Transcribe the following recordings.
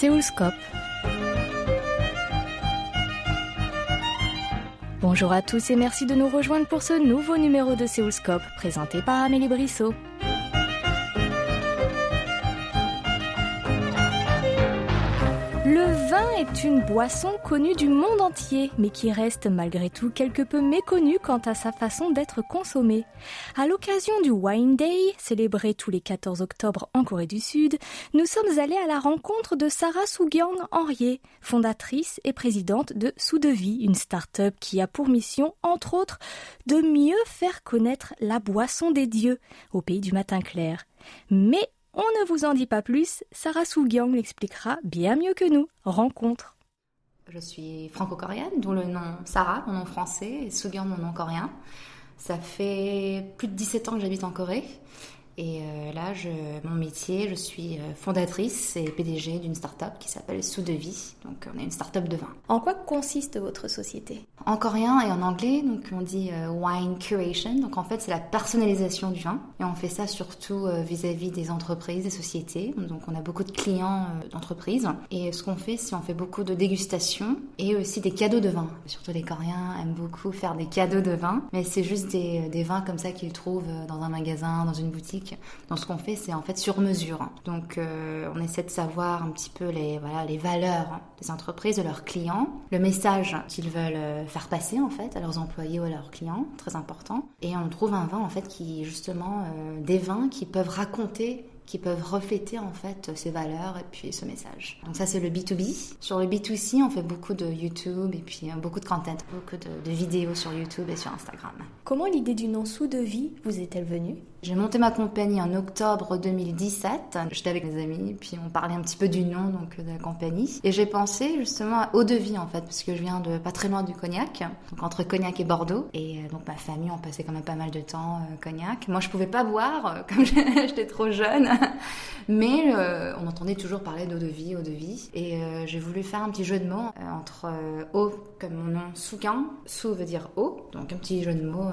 Séoulscope. Bonjour à tous et merci de nous rejoindre pour ce nouveau numéro de Séoulscope présenté par Amélie Brissot. Une boisson connue du monde entier, mais qui reste malgré tout quelque peu méconnue quant à sa façon d'être consommée. À l'occasion du Wine Day, célébré tous les 14 octobre en Corée du Sud, nous sommes allés à la rencontre de Sarah Sougyang Henrier, fondatrice et présidente de Soudevi, une start-up qui a pour mission, entre autres, de mieux faire connaître la boisson des dieux au pays du matin clair. Mais on ne vous en dit pas plus, Sarah Sougyang l'expliquera bien mieux que nous. Rencontre. Je suis franco-coréenne, dont le nom Sarah, mon nom français, et Sougyang, mon nom coréen. Ça fait plus de 17 ans que j'habite en Corée. Et euh, là, je, mon métier, je suis euh, fondatrice et PDG d'une start-up qui s'appelle Sous de Vie. Donc, on est une start-up de vin. En quoi consiste votre société? En coréen et en anglais, donc on dit euh, wine curation. Donc, en fait, c'est la personnalisation du vin. Et on fait ça surtout vis-à-vis des entreprises, des sociétés. Donc, on a beaucoup de clients d'entreprises. Et ce qu'on fait, c'est on fait beaucoup de dégustation et aussi des cadeaux de vin. Surtout les Coréens aiment beaucoup faire des cadeaux de vin. Mais c'est juste des, des vins comme ça qu'ils trouvent dans un magasin, dans une boutique donc ce qu'on fait, c'est en fait sur mesure. Donc euh, on essaie de savoir un petit peu les, voilà, les valeurs des entreprises, de leurs clients, le message qu'ils veulent euh, faire passer en fait à leurs employés ou à leurs clients, très important. Et on trouve un vin en fait qui justement euh, des vins qui peuvent raconter qui peuvent refléter en fait ces valeurs et puis ce message. Donc ça c'est le B2B. Sur le B2C, on fait beaucoup de YouTube et puis beaucoup de content, beaucoup de, vidéos sur YouTube et sur Instagram. Comment l'idée du nom sous de vie vous est-elle venue? J'ai monté ma compagnie en octobre 2017. J'étais avec mes amis, puis on parlait un petit peu du nom donc de la compagnie. Et j'ai pensé justement à eau de vie en fait, parce que je viens de pas très loin du Cognac, donc entre Cognac et Bordeaux. Et euh, donc ma famille, on passait quand même pas mal de temps euh, Cognac. Moi, je pouvais pas boire, euh, comme j'étais trop jeune. Mais on entendait toujours parler d'eau de vie, eau de vie. Et j'ai voulu faire un petit jeu de mots entre eau, comme mon nom, Souquin. Sou veut dire eau, donc un petit jeu de mots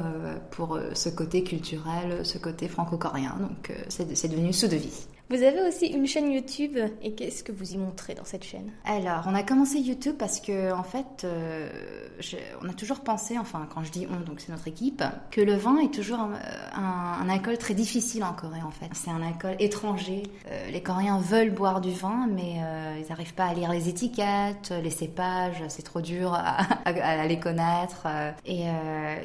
pour ce côté culturel, ce côté franco-coréen. Donc euh, c'est devenu sous de vie. Vous avez aussi une chaîne YouTube et qu'est-ce que vous y montrez dans cette chaîne? Alors, on a commencé YouTube parce que en fait, euh, on a toujours pensé, enfin quand je dis on, donc c'est notre équipe, que le vin est toujours un, alcool très difficile en Corée en fait. C'est un alcool étranger. Euh, les Coréens veulent boire du vin, mais ils n'arrivent pas à lire les étiquettes, les cépages, c'est trop dur à, à les connaître. Et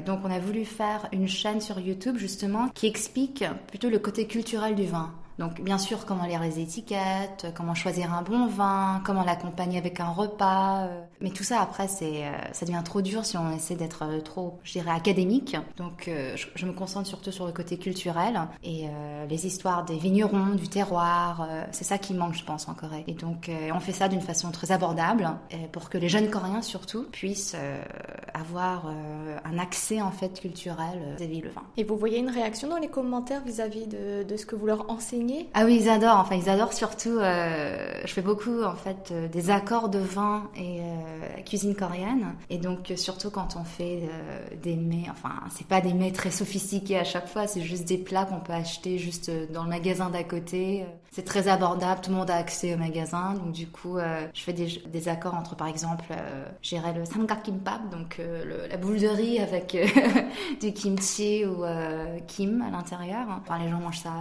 donc on a voulu faire une chaîne sur YouTube justement qui explique plutôt le côté culturel du vin. Donc bien sûr, comment lire les étiquettes, comment choisir un bon vin, comment l'accompagner avec un repas. Euh. Mais tout ça après, c'est, euh, ça devient trop dur si on essaie d'être euh, trop, je dirais, académique. Donc je, me concentre surtout sur le côté culturel et les histoires des vignerons, du terroir. c'est ça qui manque, je pense, en Corée. Et donc on fait ça d'une façon très abordable pour que les jeunes Coréens surtout puissent avoir un accès en fait culturel vis-à-vis le vin. Et vous voyez une réaction dans les commentaires vis-à-vis de, de ce que vous leur enseignez? Ah oui, ils adorent. Enfin, ils adorent surtout. Euh, je fais beaucoup en fait euh, des accords de vin et euh, cuisine coréenne. Et donc surtout quand on fait des mets. Enfin, c'est pas des mets très sophistiqués à chaque fois. C'est juste des plats qu'on peut acheter juste dans le magasin d'à côté. C'est très abordable. Tout le monde a accès au magasin. Donc du coup, je fais des, accords entre par exemple, j'irais le samgak kimbap, donc la boule de riz avec du kimchi ou kim à l'intérieur. Enfin, les gens mangent ça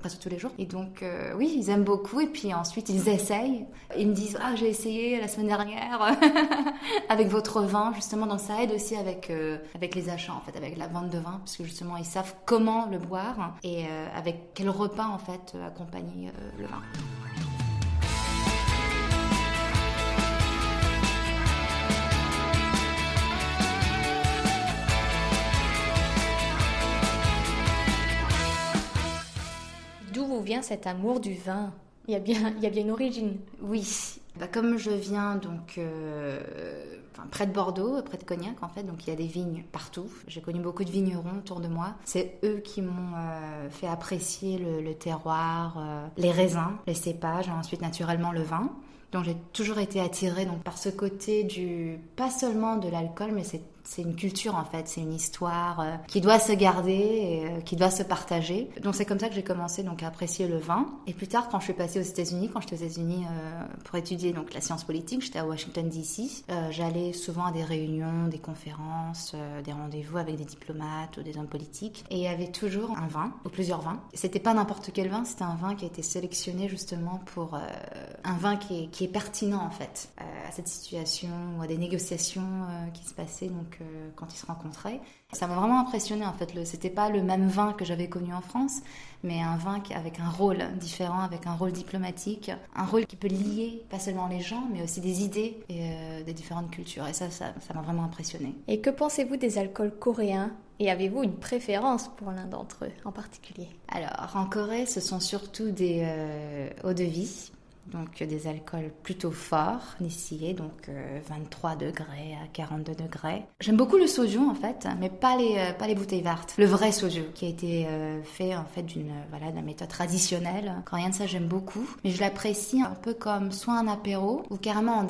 presque tous les Et donc, euh, oui, ils aiment beaucoup. Et puis ensuite, ils essayent. Ils me disent Ah, j'ai essayé la semaine dernière avec votre vin, justement. Donc, ça aide aussi avec, euh, avec les achats, en fait, avec la vente de vin, parce que justement, ils savent comment le boire et euh, avec quel repas, en fait, accompagner le vin. Cet amour du vin il y, a bien, il y a bien une origine. Oui. Bah, comme je viens donc euh, près de Bordeaux, près de Cognac en fait, donc il y a des vignes partout. J'ai connu beaucoup de vignerons autour de moi. C'est eux qui m'ont euh, fait apprécier le, terroir, euh, les raisins, les cépages, ensuite naturellement le vin. Donc j'ai toujours été attirée donc par ce côté du pas seulement de l'alcool, mais c'est c'est une culture en fait, c'est une histoire euh, qui doit se garder et euh, qui doit se partager. Donc c'est comme ça que j'ai commencé donc à apprécier le vin. Et plus tard, quand je suis passée aux États-Unis, quand j'étais aux États-Unis euh, pour étudier donc la science politique, j'étais à Washington D.C. J'allais souvent à des réunions, des conférences, des rendez-vous avec des diplomates ou des hommes politiques. Et il y avait toujours un vin ou plusieurs vins. C'était pas n'importe quel vin, c'était un vin qui a été sélectionné justement pour un vin qui est, qui est pertinent en fait à cette situation ou à des négociations qui se passaient donc euh, quand ils se rencontraient. Ça m'a vraiment impressionné en fait. C'était pas le même vin que j'avais connu en France, mais un vin avec un rôle différent, avec un rôle diplomatique, un rôle qui peut lier pas seulement les gens, mais aussi des idées et euh, des différentes cultures. Et ça, ça m'a vraiment impressionné. Et que pensez-vous des alcools coréens? Et avez-vous une préférence pour l'un d'entre eux en particulier? Alors, en Corée, ce sont surtout des euh, eaux de vie donc des alcools plutôt forts, ici, donc 23 euh, degrés à 42 degrés. J'aime beaucoup le soju en fait, mais pas les, euh, pas les bouteilles vertes. Le vrai soju qui a été euh, fait en fait d'une voilà, méthode traditionnelle. Quand rien de ça, j'aime beaucoup, mais je l'apprécie un peu comme soit un apéro ou carrément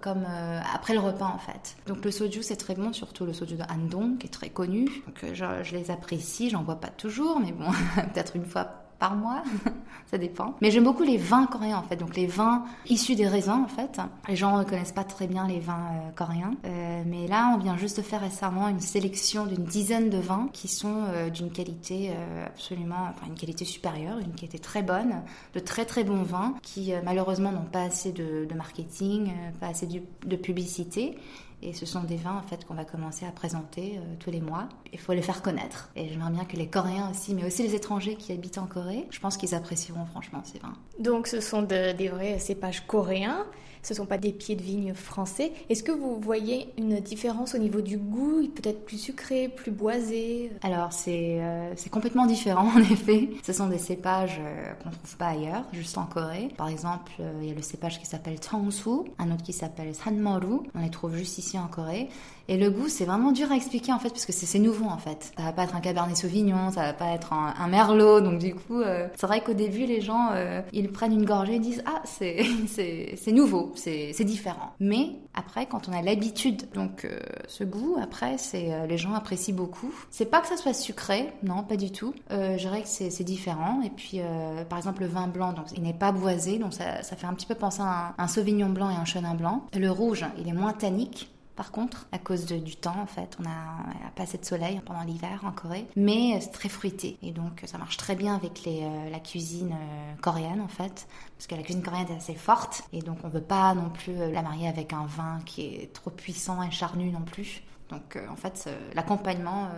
comme après le repas en fait. Donc le soju c'est très bon, surtout le soju de Andong qui est très connu. Donc je, je les apprécie, j'en vois pas toujours, mais bon, peut-être une fois mois, ça dépend. Mais j'aime beaucoup les vins coréens en fait, donc les vins issus des raisins en fait. Les gens ne connaissent pas très bien les vins euh, coréens, euh, mais là on vient juste de faire récemment une sélection d'une dizaine de vins qui sont euh, d'une qualité absolument, enfin une qualité supérieure, une qualité très bonne, de très très bons vins qui malheureusement n'ont pas assez de, marketing, pas assez de publicité et ce sont des vins en fait qu'on va commencer à présenter euh, tous les mois. Il faut les faire connaître. Et j'aimerais bien que les Coréens aussi, mais aussi les étrangers qui habitent en Corée, je pense qu'ils apprécieront franchement ces vins. Donc ce sont des vrais cépages coréens ce ne sont pas des pieds de vigne français. Est-ce que vous voyez une différence au niveau du goût, peut-être plus sucré, plus boisé? Alors c'est euh, complètement différent en effet. Ce sont des cépages euh, qu'on ne trouve pas ailleurs, juste en Corée. Par exemple, euh, il y a le cépage qui s'appelle Changsu, un autre qui s'appelle Sanmoru. On les trouve juste ici en Corée. Et le goût, c'est vraiment dur à expliquer en fait, parce que c'est nouveau en fait. Ça va pas être un Cabernet Sauvignon, ça va pas être un, Merlot, donc du coup, euh, c'est vrai qu'au début, les gens, euh, ils prennent une gorgée et disent ah c'est c'est nouveau, c'est différent. Mais après, quand on a l'habitude, donc euh, ce goût, après, c'est les gens apprécient beaucoup. C'est pas que ça soit sucré, non, pas du tout. je dirais que c'est différent. Et puis, par exemple, le vin blanc, donc il n'est pas boisé, donc ça, ça, fait un petit peu penser à un, un Sauvignon blanc et un Chenin blanc. Le rouge, il est moins tannique par contre, à cause du temps, en fait. On a, pas assez de soleil pendant l'hiver en Corée, mais c'est très fruité. Et donc, ça marche très bien avec euh, la cuisine euh, coréenne, en fait, parce que la cuisine coréenne est assez forte, et donc on veut pas non plus euh, la marier avec un vin qui est trop puissant et charnu non plus. Donc, en fait, l'accompagnement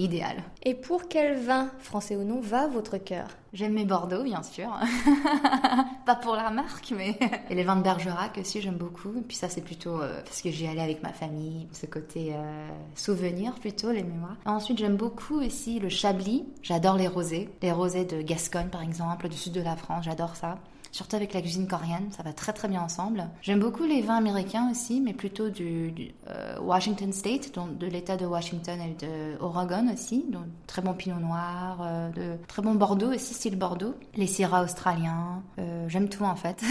idéal. Et pour quel vin, français ou non, va votre cœur? J'aime mes Bordeaux, bien sûr. Pas pour la marque, mais... Et les vins de Bergerac aussi, j'aime beaucoup. Et puis ça, c'est plutôt euh, parce que j'y allais avec ma famille, ce côté euh, souvenir plutôt, les mémoires. Ensuite, j'aime beaucoup aussi le Chablis. J'adore les rosés. Les rosés de Gascogne, par exemple, du sud de la France, j'adore ça surtout avec la cuisine coréenne, ça va très très bien ensemble. J'aime beaucoup les vins américains aussi, mais plutôt du, euh, Washington State, donc de l'État de Washington et de Oregon aussi, donc très bon Pinot Noir, euh, de très bon Bordeaux aussi, style Bordeaux. Les Syrah australiens, euh, j'aime tout en fait.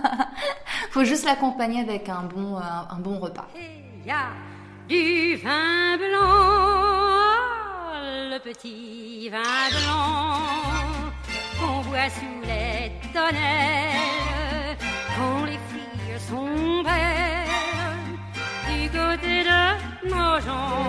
Faut juste l'accompagner avec un bon, un, bon repas. Il y du vin blanc, le petit vin blanc voit sous les tonnelles, quand les filles sont belles, du côté de nos gens.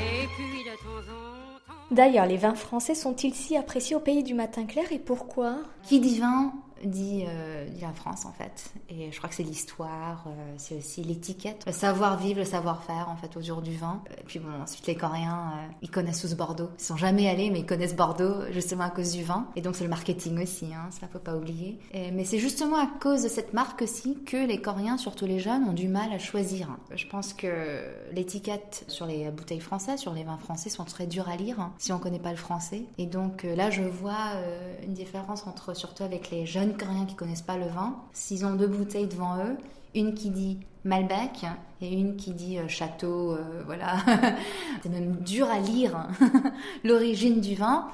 Et puis de temps en temps. D'ailleurs, les vins français sont-ils si appréciés au pays du matin clair et pourquoi? Qui dit vin dit, euh, dit, la France en fait. Et je crois que c'est l'histoire, euh, c'est aussi l'étiquette, le savoir-vivre, le savoir-faire en fait au jour du vin. Et puis bon, ensuite les Coréens, euh, ils connaissent tous Bordeaux. Ils sont jamais allés, mais ils connaissent Bordeaux justement à cause du vin. Et donc c'est le marketing aussi, hein, ça faut pas oublier. mais c'est justement à cause de cette marque aussi que les Coréens, surtout les jeunes, ont du mal à choisir. Je pense que l'étiquette sur les bouteilles françaises, sur les vins français, sont très dures à lire hein, si on connaît pas le français. Et donc là, je vois une différence entre surtout avec les jeunes Coréens qui connaissent pas le vin, s'ils ont deux bouteilles devant eux, une qui dit Malbec et une qui dit euh, château, euh, voilà. c'est même dur à lire l'origine du vin.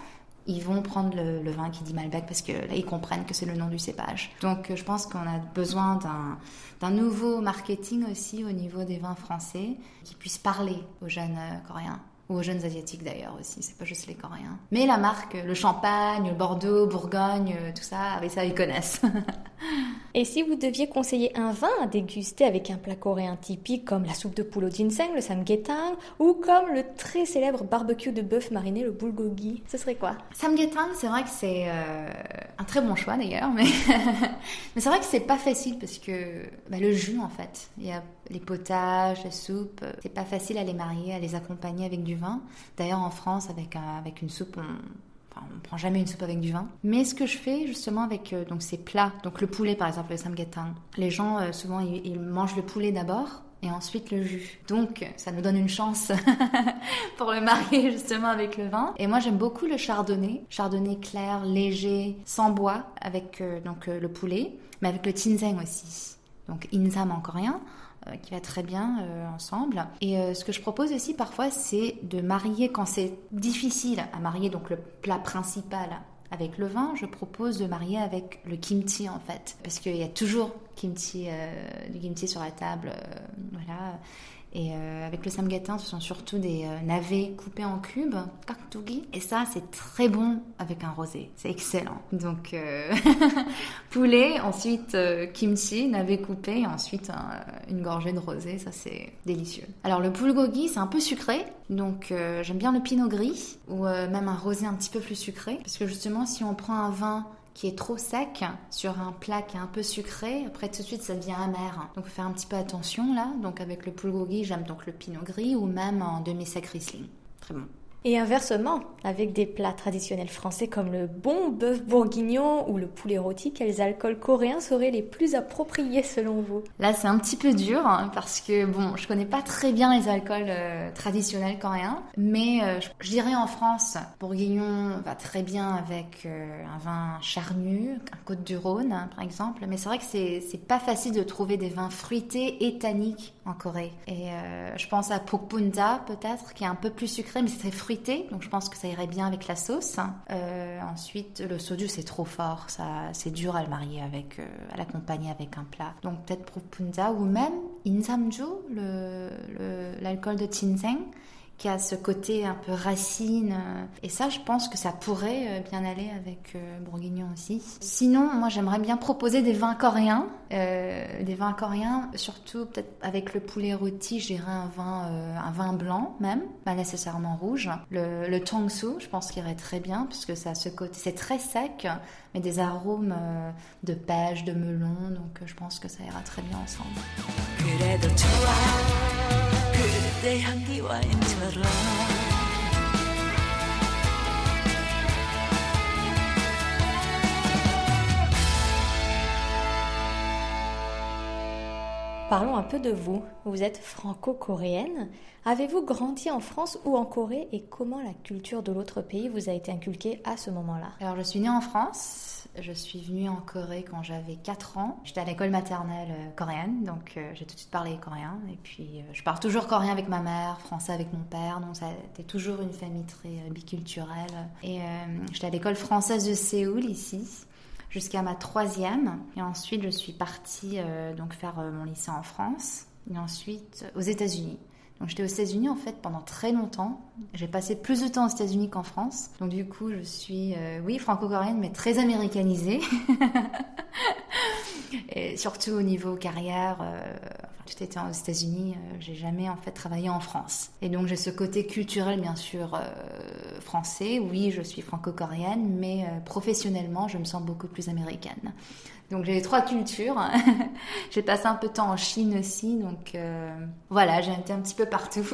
ils vont prendre le, vin qui dit Malbec parce que là, ils comprennent que c'est le nom du cépage. Donc, je pense qu'on a besoin d'un nouveau marketing aussi au niveau des vins français qui puisse parler aux jeunes euh, coréens ou aux jeunes asiatiques d'ailleurs aussi, c'est pas juste les coréens. Mais la marque, le champagne, le Bordeaux, Bourgogne, euh, tout ça, avec ça ils connaissent. Et si vous deviez conseiller un vin à déguster avec un plat coréen typique comme la soupe de poule au ginseng, le samgyetang, ou comme le très célèbre barbecue de bœuf mariné, le bulgogi, ce serait quoi? Samgyetang, c'est vrai que c'est euh, un très bon choix d'ailleurs, mais, mais c'est vrai que c'est pas facile parce que bah, le jus en fait, il y a les potages, la soupe, c'est pas facile à les marier, à les accompagner avec du vin. D'ailleurs en France, avec, une soupe, on ne prend jamais une soupe avec du vin. Mais ce que je fais justement avec euh, donc ces plats, donc le poulet par exemple, le samgyetang, les gens euh, souvent ils, mangent le poulet d'abord et ensuite le jus. Donc ça nous donne une chance pour le marier justement avec le vin. Et moi j'aime beaucoup le chardonnay, chardonnay clair, léger, sans bois avec euh, donc le poulet, mais avec le tinseng aussi. Donc insam en coréen. Euh, qui va très bien euh, ensemble. Et euh, ce que je propose aussi parfois, c'est de marier quand c'est difficile à marier donc le plat principal avec le vin, je propose de marier avec le kimchi en fait, parce qu'il y a toujours du kimchi sur la table, voilà. Et euh, avec le samgatin, ce sont surtout des euh, navets coupés en cubes, kaktugi. Et ça, c'est très bon avec un rosé. C'est excellent. Donc, euh, poulet, ensuite kimchi, navet coupé, et ensuite une gorgée de rosé. Ça, c'est délicieux. Alors, le bulgogi, c'est un peu sucré. Donc, j'aime bien le pinot gris ou même un rosé un petit peu plus sucré. Parce que justement, si on prend un vin qui est trop sec sur un plat qui est un peu sucré, après tout de suite ça devient amer. Donc faire un petit peu attention là. Donc avec le bulgogi, j'aime donc le pinot gris ou même en demi-sec Riesling. Très bon. Et inversement, avec des plats traditionnels français comme le bon bœuf bourguignon ou le poulet rôti, quels alcools coréens seraient les plus appropriés selon vous? Là, c'est un petit peu dur hein, parce que bon, je connais pas très bien les alcools euh, traditionnels coréens, mais euh, je, dirais en France, bourguignon va très bien avec euh, un vin charnu, un Côte du Rhône hein, par exemple. Mais c'est vrai que c'est c'est pas facile de trouver des vins fruités et tanniques en Corée. Et je pense à Pokpunja peut-être, qui est un peu plus sucré, mais c'est très fruité donc je pense que ça irait bien avec la sauce. Euh, ensuite, le soju c'est trop fort, ça c'est dur à le marier avec, euh, à l'accompagner avec un plat. Donc peut-être punza ou même insamju, l'alcool de ginseng qui a ce côté un peu racine. Euh, et ça, je pense que ça pourrait euh, bien aller avec euh, Bourguignon aussi. Sinon, moi, j'aimerais bien proposer des vins coréens. des vins coréens, surtout peut-être avec le poulet rôti, j'irais un vin, un vin blanc même, pas nécessairement rouge. Le, le je pense qu'il irait très bien, puisque ça a ce côté, c'est très sec, mais des arômes de pêche, de melon, donc je pense que ça ira très bien ensemble. 그대 향기와인처럼. Parlons un peu de vous. Vous êtes franco-coréenne. Avez-vous grandi en France ou en Corée et comment la culture de l'autre pays vous a été inculquée à ce moment-là? Alors je suis née en France je suis venue en Corée quand j'avais 4 ans. J'étais à l'école maternelle euh, coréenne, donc euh, j'ai tout de suite parlé coréen. Et puis, euh, je parle toujours coréen avec ma mère, français avec mon père, donc ça été toujours une famille très biculturelle. Et j'étais à l'école française de Séoul, ici, jusqu'à ma troisième. Et ensuite, je suis partie donc faire mon lycée en France, et ensuite aux États-Unis. Donc j'étais aux États-Unis en fait pendant très longtemps. J'ai passé plus de temps aux États-Unis qu'en France. Donc du coup, je suis, euh, oui, franco-coréenne, mais très américanisée. Et surtout au niveau carrière, euh, tout était aux États-Unis, euh, j'ai jamais en fait travaillé en France. Et donc j'ai ce côté culturel bien sûr français. Oui, je suis franco-coréenne, mais professionnellement, je me sens beaucoup plus américaine. Donc j'ai trois cultures. j'ai passé un peu de temps en Chine aussi, donc euh, voilà, j'ai été un petit peu partout.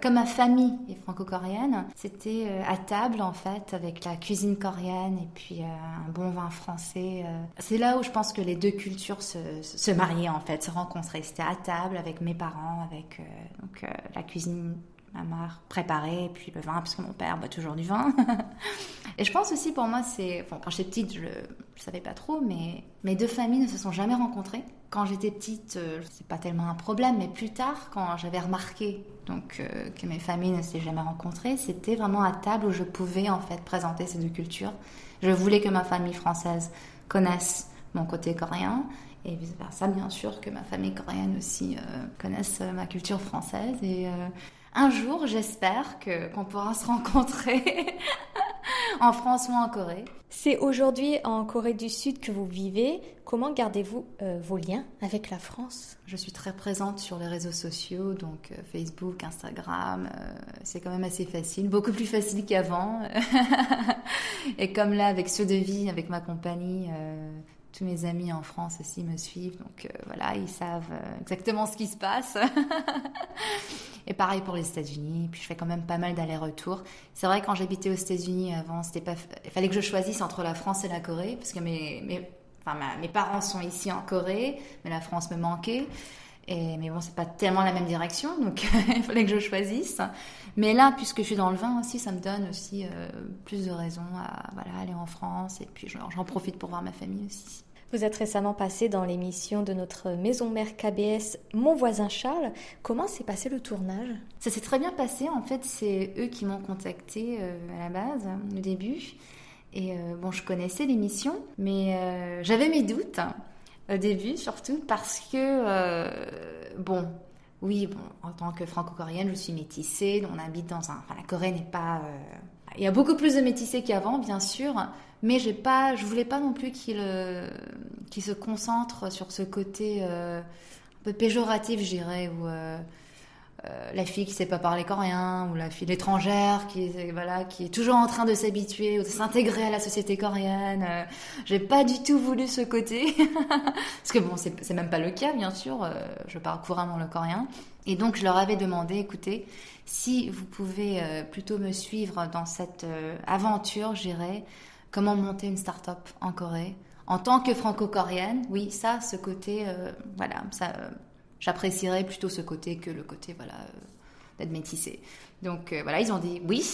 Comme ma famille est franco-coréenne, c'était euh, à table en fait avec la cuisine coréenne et puis euh, un bon vin français. C'est là où je pense que les deux cultures se, se mariaient en fait, se rencontraient. C'était à table avec mes parents, avec donc la cuisine ma mère préparait, puis le vin, parce que mon père boit toujours du vin. Et je pense aussi pour moi, c'est. Enfin, quand j'étais petite, je ne savais pas trop, mais mes deux familles ne se sont jamais rencontrées. Quand j'étais petite, euh, c'est pas tellement un problème, mais plus tard, quand j'avais remarqué donc, euh, que mes familles ne s'étaient jamais rencontrées, c'était vraiment à table où je pouvais en fait présenter ces deux cultures. Je voulais que ma famille française connaisse mon côté coréen et vice versa, bien sûr, que ma famille coréenne aussi euh, connaisse ma culture française. Et un jour, j'espère que qu'on pourra se rencontrer en France ou en Corée. C'est aujourd'hui en Corée du Sud que vous vivez. Comment gardez-vous euh, vos liens avec la France? Je suis très présente sur les réseaux sociaux, donc euh, Facebook, Instagram. Euh, c'est quand même assez facile, beaucoup plus facile qu'avant. Et comme là, avec ceux de vie, avec ma compagnie, tous mes amis en France aussi me suivent, donc euh, voilà, ils savent euh, exactement ce qui se passe. et pareil pour les États-Unis. Puis je fais quand même pas mal d'allers-retours. C'est vrai quand j'habitais aux États-Unis avant, c'était pas, il fallait que je choisisse entre la France et la Corée, parce que mes, mes, enfin, mes parents sont ici en Corée, mais la France me manquait. Et, mais bon, c'est pas tellement la même direction, donc il fallait que je choisisse. Mais là, puisque je suis dans le vin aussi, ça me donne aussi euh, plus de raisons à voilà, aller en France. Et puis j'en profite pour voir ma famille aussi. Vous êtes récemment passé dans l'émission de notre maison mère KBS Mon voisin Charles. Comment s'est passé le tournage? Ça s'est très bien passé. En fait, c'est eux qui m'ont contacté euh, à la base, au début. Et euh, bon, je connaissais l'émission, mais euh, j'avais mes doutes hein, au début, surtout parce que, bon, oui, bon, en tant que franco-coréenne, je suis métissée. On habite dans un. Enfin, la Corée n'est pas. Il y a beaucoup plus de métissés qu'avant, bien sûr, mais j'ai pas, je voulais pas non plus qu'il euh, se concentre sur ce côté euh, un peu péjoratif, je dirais, où euh, la fille qui sait pas parler coréen ou la fille l'étrangère qui voilà qui est toujours en train de s'habituer ou de s'intégrer à la société coréenne. j'ai pas du tout voulu ce côté parce que bon c'est même pas le cas bien sûr. je parle couramment le coréen et donc je leur avais demandé écoutez si vous pouvez plutôt me suivre dans cette aventure, j'irai comment monter une start-up en Corée? En tant que franco-coréenne, oui, ça, ce côté, euh, voilà, ça, euh, j'apprécierais plutôt ce côté que le côté, voilà, euh, d'être métissé. Donc voilà, ils ont dit oui.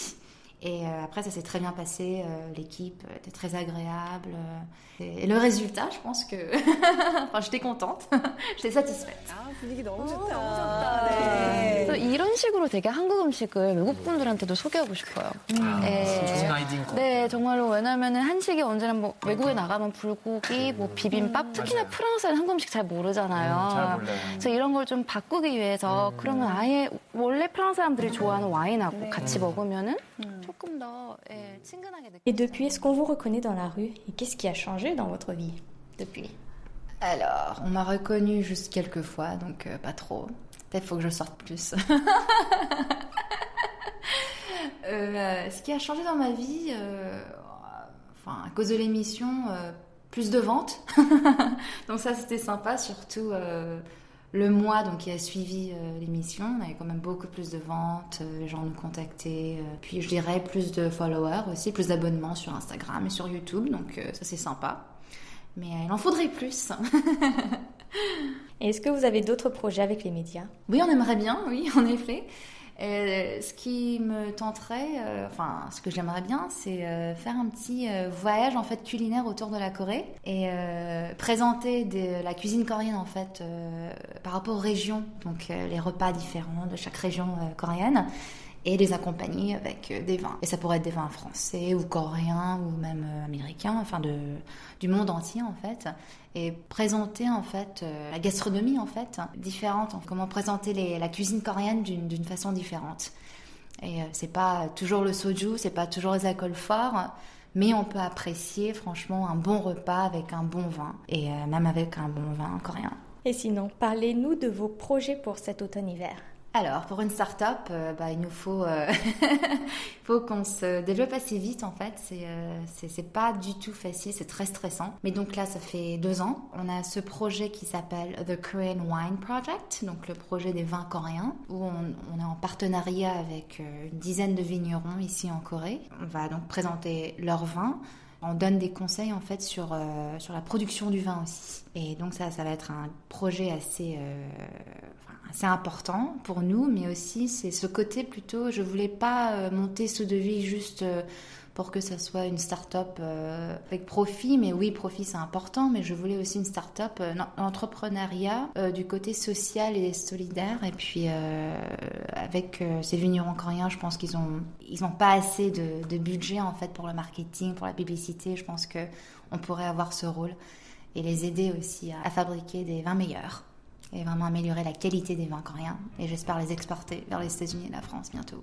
Et euh, après, ça s'est très bien passé. Euh, l'équipe était très agréable. Euh, et, le résultat, je pense que. enfin, j'étais contente. j'étais satisfaite. 아, 분위기 너무 좋다. 너무 좋다. 네. 그래서 이런 식으로 되게 한국 음식을 외국 분들한테도 소개하고 싶어요. 음. 네. 좋은 아이디인 것 네, 정말로 왜냐면은 한식이 언제나 뭐 외국에 나가면 불고기, 뭐 비빔밥, 특히나 프랑스는 한국 음식 잘 moru잖아요. 음, 잘 몰라요. 그래서 이런 걸 좀 바꾸기 위해서 음. 그러면 아예 원래 프랑스 사람들이 좋아하는 와인하고 네. 같이 먹으면은 음. Et depuis, est-ce qu'on vous reconnaît dans la rue? Et qu'est-ce qui a changé dans votre vie depuis? Alors, on m'a reconnu juste quelques fois, donc euh, pas trop. Peut-être faut que je sorte plus. Euh, ce qui a changé dans ma vie, euh, enfin, à cause de l'émission, plus de ventes. donc ça, c'était sympa, surtout le mois donc, qui a suivi euh, l'émission, on avait quand même beaucoup plus de ventes, euh, les gens nous contactaient, euh, puis je dirais plus de followers aussi, plus d'abonnements sur Instagram et sur YouTube, donc ça c'est sympa. Mais il en faudrait plus. Est-ce que vous avez d'autres projets avec les médias? Oui, on aimerait bien, oui, en effet. Euh, ce qui me tenterait, euh, enfin, ce que j'aimerais bien, c'est euh, faire un petit voyage en fait culinaire autour de la Corée et présenter la cuisine coréenne en fait par rapport aux régions, donc les repas différents de chaque région coréenne et les accompagner avec euh, des vins. Et ça pourrait être des vins français ou coréens ou même euh, américains, enfin de, du monde entier en fait. Et présenter en fait euh, la gastronomie en fait différente, comment présenter la cuisine coréenne d'une façon différente. Et c'est pas toujours le soju, c'est pas toujours les alcools forts, mais on peut apprécier franchement un bon repas avec un bon vin et même avec un bon vin coréen. Et sinon, parlez-nous de vos projets pour cet automne-hiver. Alors, pour une start-up, euh, bah, il nous faut, euh, faut qu'on se développe assez vite en fait. Euh, c'est, c'est, pas du tout facile, c'est très stressant. Mais donc là, ça fait deux ans. On a ce projet qui s'appelle The Korean Wine Project, donc le projet des vins coréens, où on, on est en partenariat avec une dizaine de vignerons ici en Corée. On va donc présenter leurs vins on donne des conseils en fait sur, euh, sur la production du vin aussi. Et donc ça, ça va être un projet assez, euh, important pour nous, mais aussi c'est ce côté plutôt, je voulais pas euh, monter ce devis juste pour que ça soit une start-up avec profit. Mais oui, profit c'est important, mais je voulais aussi une start-up entrepreneuriat du côté social et solidaire. Et puis avec ces vignerons coréens, je pense qu'ils ils n'ont pas assez de, budget en fait pour le marketing, pour la publicité. Je pense que on pourrait avoir ce rôle et les aider aussi à, fabriquer des vins meilleurs et vraiment améliorer la qualité des vins coréens. Et j'espère les exporter vers les États-Unis et la France bientôt.